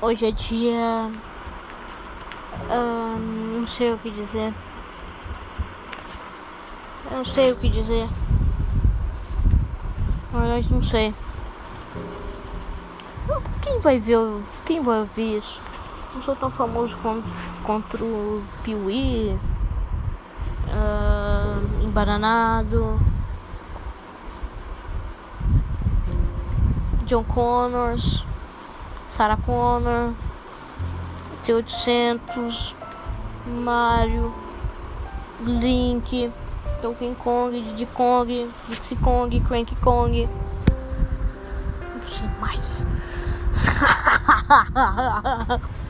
Hoje é dia. Ah, não sei o que dizer. Eu não sei o que dizer. Na verdade, não sei. Quem vai ver, quem vai ouvir isso? Não sou tão famoso quanto, contra o Piuí, uh, Embaranado, John Connors, Sarah Connor, T800, Mario, Link, Donkey Kong, Diddy Kong, Dixie Kong, Cranky Kong. Não sei mais.